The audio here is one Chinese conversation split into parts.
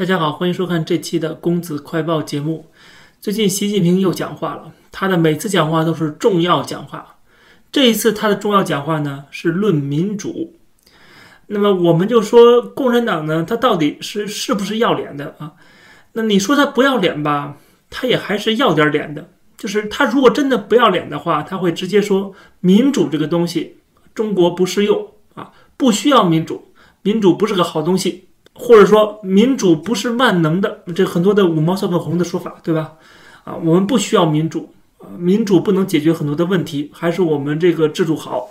大家好，欢迎收看这期的公子快报节目。最近习近平又讲话了，他的每次讲话都是重要讲话。这一次他的重要讲话呢是论民主。那么我们就说共产党呢，他到底是是不是要脸的啊？那你说他不要脸吧，他也还是要点脸的。就是他如果真的不要脸的话，他会直接说民主这个东西中国不适用啊，不需要民主，民主不是个好东西。或者说民主不是万能的，这很多的五毛小粉红的说法，对吧？啊，我们不需要民主，民主不能解决很多的问题，还是我们这个制度好。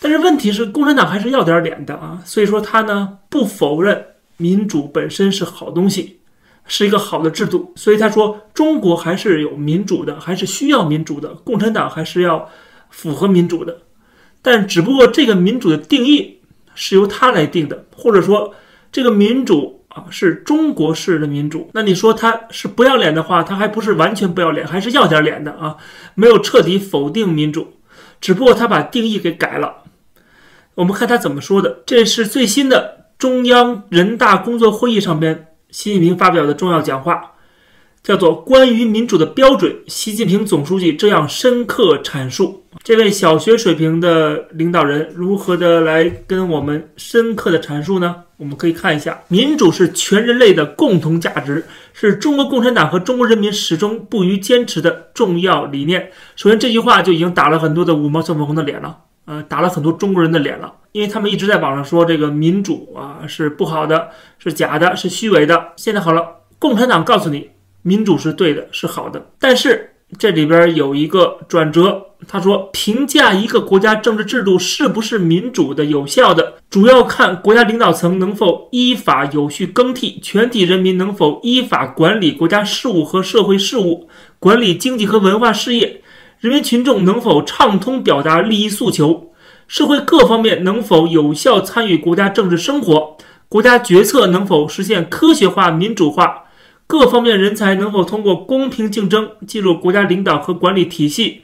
但是问题是，共产党还是要点脸的啊，所以说他呢不否认民主本身是好东西，是一个好的制度，所以他说中国还是有民主的，还是需要民主的，共产党还是要符合民主的，但只不过这个民主的定义是由他来定的，或者说。这个民主啊，是中国式的民主。那你说他是不要脸的话，他还不是完全不要脸，还是要点脸的啊？没有彻底否定民主，只不过他把定义给改了。我们看他怎么说的。这是最新的中央人大工作会议上边，习近平发表的重要讲话。叫做关于民主的标准，习近平总书记这样深刻阐述。这位小学水平的领导人如何的来跟我们深刻的阐述呢？我们可以看一下，民主是全人类的共同价值，是中国共产党和中国人民始终不渝坚持的重要理念。首先，这句话就已经打了很多的五毛小粉红的脸了，呃，打了很多中国人的脸了，因为他们一直在网上说这个民主啊是不好的，是假的，是虚伪的。现在好了，共产党告诉你。民主是对的，是好的，但是这里边有一个转折。他说，评价一个国家政治制度是不是民主的、有效的，主要看国家领导层能否依法有序更替，全体人民能否依法管理国家事务和社会事务，管理经济和文化事业，人民群众能否畅通表达利益诉求，社会各方面能否有效参与国家政治生活，国家决策能否实现科学化、民主化。各方面人才能否通过公平竞争进入国家领导和管理体系？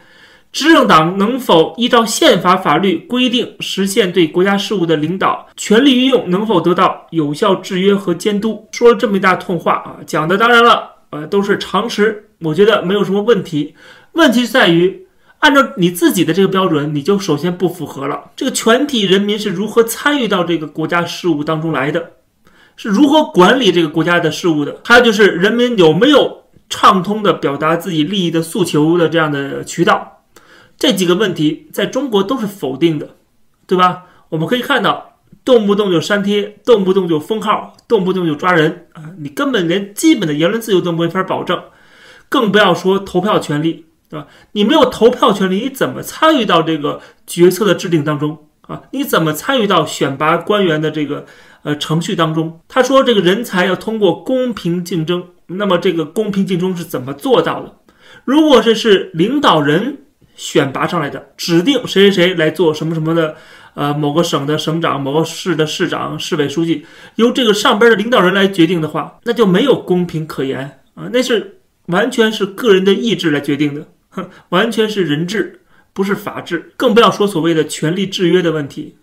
执政党能否依照宪法法律规定实现对国家事务的领导？权力运用能否得到有效制约和监督？说了这么一大通话啊，讲的当然了，呃，都是常识，我觉得没有什么问题。问题在于，按照你自己的这个标准，你就首先不符合了。这个全体人民是如何参与到这个国家事务当中来的？是如何管理这个国家的事务的？还有就是人民有没有畅通的表达自己利益的诉求的这样的渠道？这几个问题在中国都是否定的，对吧？我们可以看到，动不动就删帖，动不动就封号，动不动就抓人啊！你根本连基本的言论自由都没法保证，更不要说投票权利，对吧？你没有投票权利，你怎么参与到这个决策的制定当中啊？你怎么参与到选拔官员的这个？呃，程序当中，他说这个人才要通过公平竞争，那么这个公平竞争是怎么做到的？如果这是领导人选拔上来的，指定谁谁谁来做什么什么的，呃，某个省的省长、某个市的市长、市委书记，由这个上边的领导人来决定的话，那就没有公平可言啊，那是完全是个人的意志来决定的，哼，完全是人治，不是法治，更不要说所谓的权力制约的问题。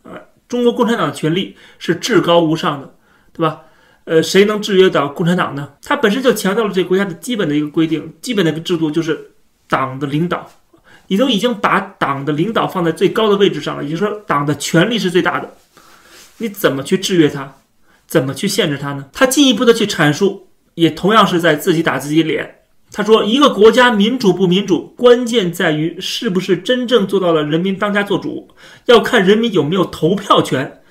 中国共产党的权力是至高无上的，对吧？呃，谁能制约到共产党呢？它本身就强调了这个国家的基本的一个规定，基本的一个制度就是党的领导。你都已经把党的领导放在最高的位置上了，也就是说，党的权力是最大的。你怎么去制约他？怎么去限制他呢？他进一步的去阐述，也同样是在自己打自己脸。他说：“一个国家民主不民主，关键在于是不是真正做到了人民当家作主，要看人民有没有投票权，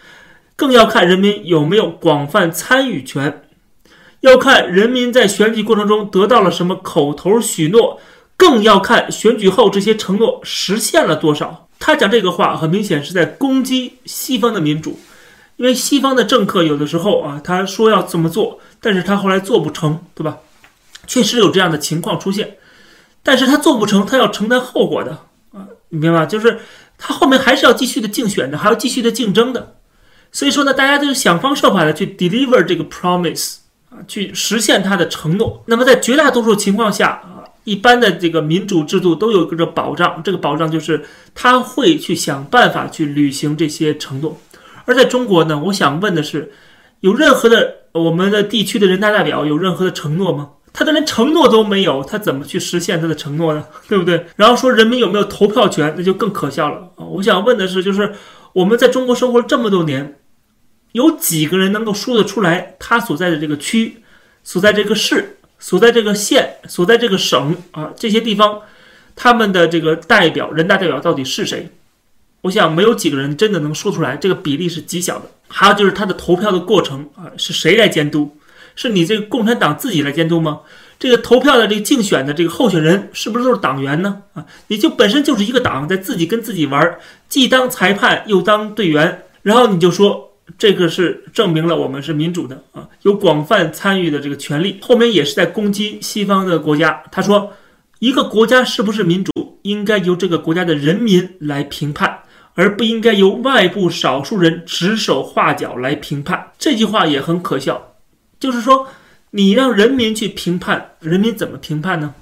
更要看人民有没有广泛参与权，要看人民在选举过程中得到了什么口头许诺，更要看选举后这些承诺实现了多少。”他讲这个话，很明显是在攻击西方的民主，因为西方的政客有的时候啊，他说要这么做，但是他后来做不成，对吧？确实有这样的情况出现，但是他做不成，他要承担后果的啊，你明白吗？就是他后面还是要继续的竞选的，还要继续的竞争的，所以说呢，大家就想方设法的去 deliver 这个 promise 啊，去实现他的承诺。那么在绝大多数情况下啊，一般的这个民主制度都有一个保障，这个保障就是他会去想办法去履行这些承诺。而在中国呢，我想问的是，有任何的我们的地区的人大代表有任何的承诺吗？他的连承诺都没有，他怎么去实现他的承诺呢？对不对？然后说人民有没有投票权，那就更可笑了啊！我想问的是，就是我们在中国生活了这么多年，有几个人能够说得出来，他所在的这个区、所在这个市、所在这个县、所在这个省啊这些地方，他们的这个代表、人大代表到底是谁？我想没有几个人真的能说出来，这个比例是极小的。还有就是他的投票的过程啊，是谁来监督？是你这个共产党自己来监督吗？这个投票的这个竞选的这个候选人是不是都是党员呢？啊，你就本身就是一个党，在自己跟自己玩，既当裁判又当队员，然后你就说这个是证明了我们是民主的啊，有广泛参与的这个权利。后面也是在攻击西方的国家，他说一个国家是不是民主，应该由这个国家的人民来评判，而不应该由外部少数人指手画脚来评判。这句话也很可笑。就是说，你让人民去评判，人民怎么评判呢？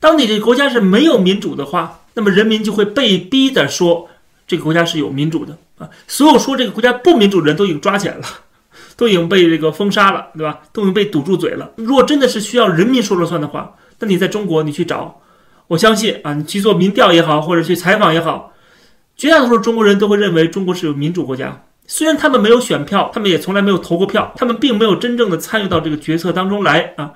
当你这个国家是没有民主的话，那么人民就会被逼的说这个国家是有民主的啊。所有说这个国家不民主的人都已经抓起来了，都已经被这个封杀了，对吧？都已经被堵住嘴了。如果真的是需要人民说了算的话，那你在中国你去找，我相信啊，你去做民调也好，或者去采访也好，绝大多数中国人都会认为中国是有民主国家。虽然他们没有选票，他们也从来没有投过票，他们并没有真正的参与到这个决策当中来啊。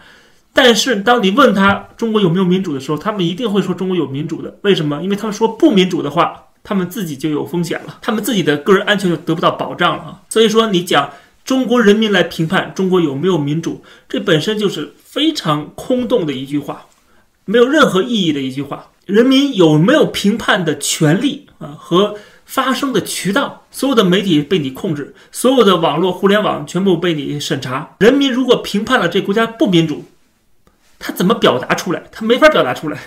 但是当你问他中国有没有民主的时候，他们一定会说中国有民主的。为什么？因为他们说不民主的话，他们自己就有风险了，他们自己的个人安全就得不到保障了啊。所以说，你讲中国人民来评判中国有没有民主，这本身就是非常空洞的一句话，没有任何意义的一句话。人民有没有评判的权利啊？和发声的渠道，所有的媒体被你控制，所有的网络互联网全部被你审查。人民如果评判了这国家不民主，他怎么表达出来？他没法表达出来，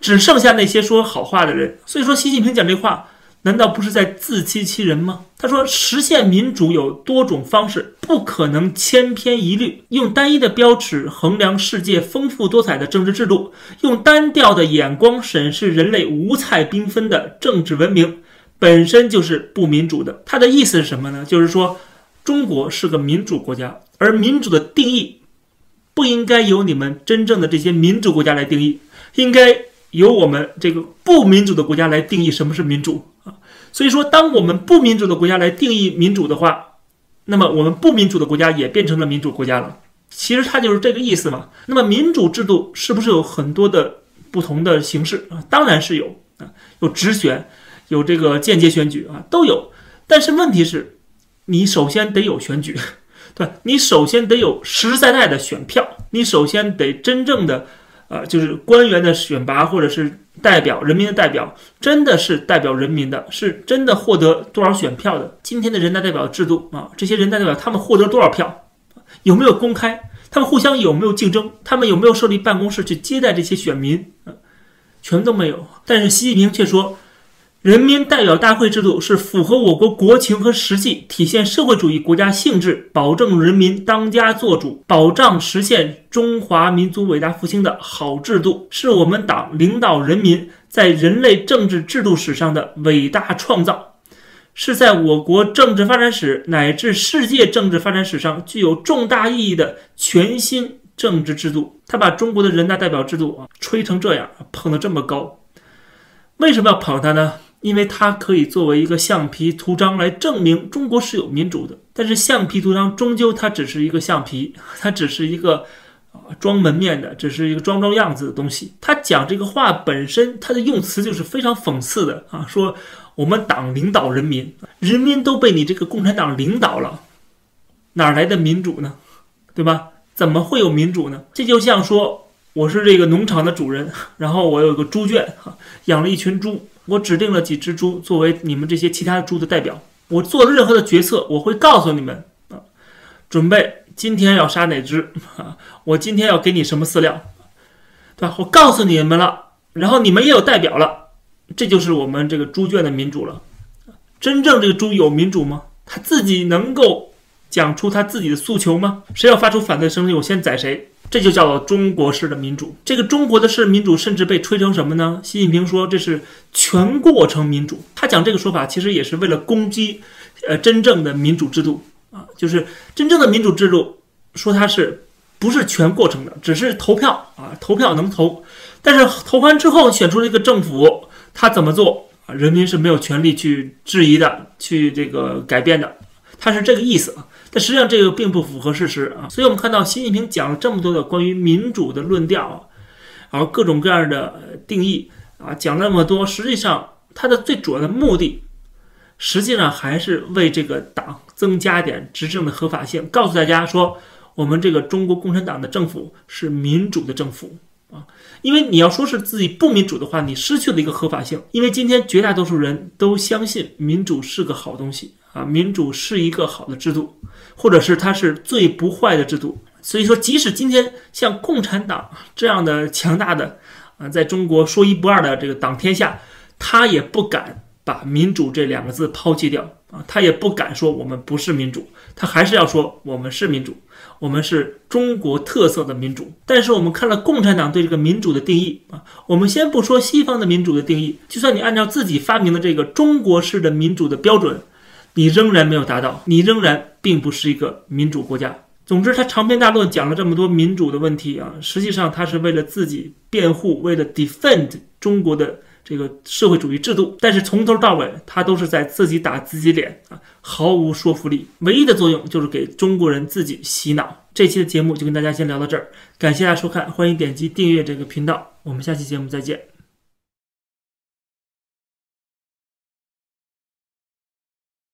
只剩下那些说好话的人。所以说，习近平讲这话，难道不是在自欺欺人吗？他说，实现民主有多种方式，不可能千篇一律，用单一的标尺衡量世界丰富多彩的政治制度，用单调的眼光审视人类五彩缤纷的政治文明。本身就是不民主的，他的意思是什么呢？就是说，中国是个民主国家，而民主的定义不应该由你们真正的这些民主国家来定义，应该由我们这个不民主的国家来定义什么是民主啊。所以说，当我们不民主的国家来定义民主的话，那么我们不民主的国家也变成了民主国家了。其实它就是这个意思嘛。那么民主制度是不是有很多的不同的形式啊？当然是有啊，有直选。有这个间接选举啊，都有，但是问题是，你首先得有选举，对你首先得有实实在在的选票，你首先得真正的，呃，就是官员的选拔或者是代表人民的代表，真的是代表人民的，是真的获得多少选票的。今天的人大代表制度啊，这些人大代表他们获得多少票，有没有公开？他们互相有没有竞争？他们有没有设立办公室去接待这些选民？啊，全都没有。但是习近平却说。人民代表大会制度是符合我国国情和实际，体现社会主义国家性质，保证人民当家作主，保障实现中华民族伟大复兴的好制度，是我们党领导人民在人类政治制度史上的伟大创造，是在我国政治发展史乃至世界政治发展史上具有重大意义的全新政治制度。他把中国的人大代表制度啊吹成这样，捧得这么高，为什么要捧他呢？因为它可以作为一个橡皮图章来证明中国是有民主的，但是橡皮图章终究它只是一个橡皮，它只是一个啊装门面的，只是一个装装样子的东西。他讲这个话本身，他的用词就是非常讽刺的啊，说我们党领导人民，人民都被你这个共产党领导了，哪来的民主呢？对吧？怎么会有民主呢？这就像说我是这个农场的主人，然后我有个猪圈，养了一群猪。我指定了几只猪作为你们这些其他猪的代表。我做任何的决策，我会告诉你们啊，准备今天要杀哪只啊？我今天要给你什么饲料，对吧？我告诉你们了，然后你们也有代表了，这就是我们这个猪圈的民主了。真正这个猪有民主吗？他自己能够讲出他自己的诉求吗？谁要发出反对声音，我先宰谁。这就叫做中国式的民主。这个中国的式民主，甚至被吹成什么呢？习近平说这是全过程民主。他讲这个说法，其实也是为了攻击，呃，真正的民主制度啊，就是真正的民主制度，说它是不是全过程的，只是投票啊，投票能投，但是投完之后选出了一个政府，他怎么做啊，人民是没有权利去质疑的，去这个改变的，他是这个意思啊。但实际上这个并不符合事实啊，所以我们看到习近平讲了这么多的关于民主的论调，然后各种各样的定义啊，讲那么多，实际上他的最主要的目的，实际上还是为这个党增加点执政的合法性，告诉大家说，我们这个中国共产党的政府是民主的政府啊，因为你要说是自己不民主的话，你失去了一个合法性，因为今天绝大多数人都相信民主是个好东西。啊，民主是一个好的制度，或者是它是最不坏的制度。所以说，即使今天像共产党这样的强大的啊，在中国说一不二的这个党天下，他也不敢把民主这两个字抛弃掉啊，他也不敢说我们不是民主，他还是要说我们是民主，我们是中国特色的民主。但是我们看了共产党对这个民主的定义啊，我们先不说西方的民主的定义，就算你按照自己发明的这个中国式的民主的标准。你仍然没有达到，你仍然并不是一个民主国家。总之，他长篇大论讲了这么多民主的问题啊，实际上他是为了自己辩护，为了 defend 中国的这个社会主义制度。但是从头到尾，他都是在自己打自己脸啊，毫无说服力。唯一的作用就是给中国人自己洗脑。这期的节目就跟大家先聊到这儿，感谢大家收看，欢迎点击订阅这个频道，我们下期节目再见。